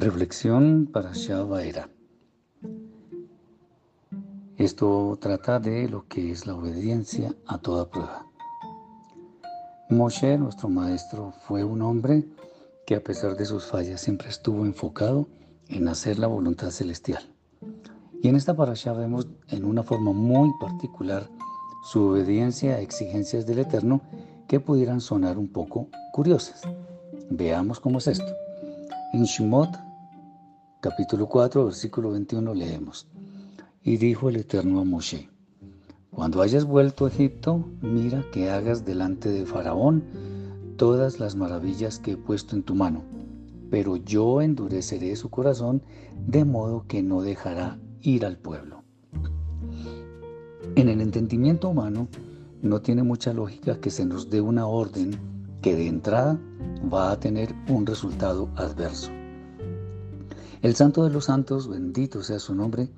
Reflexión para Shavaera. Esto trata de lo que es la obediencia a toda prueba. Moshe, nuestro maestro, fue un hombre que a pesar de sus fallas siempre estuvo enfocado en hacer la voluntad celestial. Y en esta parasha vemos en una forma muy particular su obediencia a exigencias del Eterno que pudieran sonar un poco curiosas. Veamos cómo es esto. En Shemot capítulo 4, versículo 21 leemos, Y dijo el Eterno a Moshe, Cuando hayas vuelto a Egipto, mira que hagas delante de Faraón todas las maravillas que he puesto en tu mano, pero yo endureceré su corazón de modo que no dejará ir al pueblo. En el entendimiento humano no tiene mucha lógica que se nos dé una orden que de entrada va a tener un resultado adverso. El Santo de los Santos, bendito sea su nombre,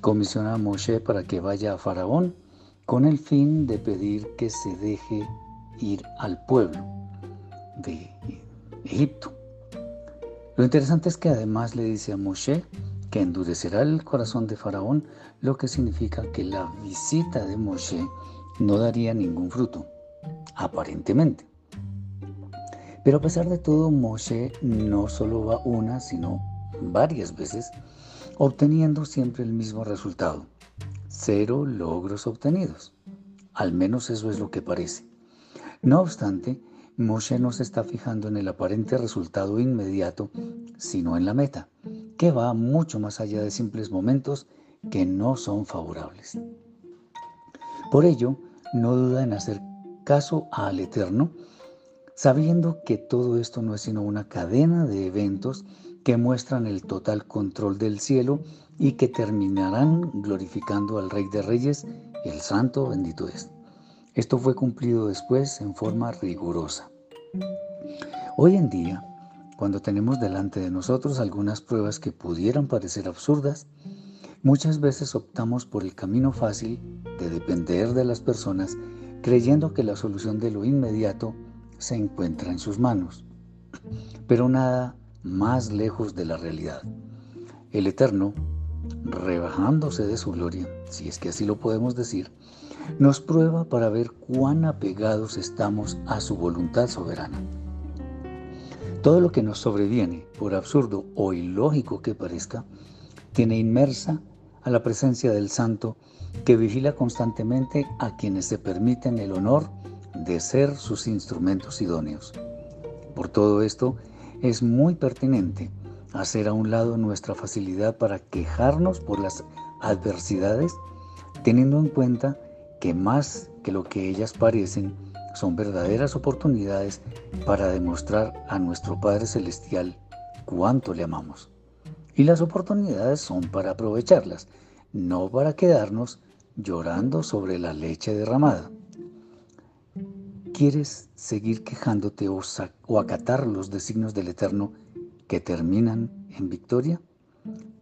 comisiona a Moshe para que vaya a Faraón con el fin de pedir que se deje ir al pueblo de Egipto. Lo interesante es que además le dice a Moshe que endurecerá el corazón de Faraón, lo que significa que la visita de Moshe no daría ningún fruto, aparentemente. Pero a pesar de todo, Moshe no solo va una, sino varias veces, obteniendo siempre el mismo resultado. Cero logros obtenidos. Al menos eso es lo que parece. No obstante, Moshe no se está fijando en el aparente resultado inmediato, sino en la meta, que va mucho más allá de simples momentos que no son favorables. Por ello, no duda en hacer caso al Eterno, sabiendo que todo esto no es sino una cadena de eventos que muestran el total control del cielo y que terminarán glorificando al Rey de Reyes, el Santo bendito es. Esto fue cumplido después en forma rigurosa. Hoy en día, cuando tenemos delante de nosotros algunas pruebas que pudieran parecer absurdas, muchas veces optamos por el camino fácil de depender de las personas creyendo que la solución de lo inmediato se encuentra en sus manos. Pero nada más lejos de la realidad. El Eterno, rebajándose de su gloria, si es que así lo podemos decir, nos prueba para ver cuán apegados estamos a su voluntad soberana. Todo lo que nos sobreviene, por absurdo o ilógico que parezca, tiene inmersa a la presencia del Santo que vigila constantemente a quienes se permiten el honor de ser sus instrumentos idóneos. Por todo esto, es muy pertinente hacer a un lado nuestra facilidad para quejarnos por las adversidades, teniendo en cuenta que más que lo que ellas parecen, son verdaderas oportunidades para demostrar a nuestro Padre Celestial cuánto le amamos. Y las oportunidades son para aprovecharlas, no para quedarnos llorando sobre la leche derramada. ¿Quieres seguir quejándote o, acatar los designios del Eterno que terminan en victoria?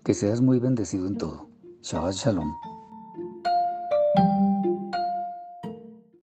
Que seas muy bendecido en todo. Shabbat Shalom.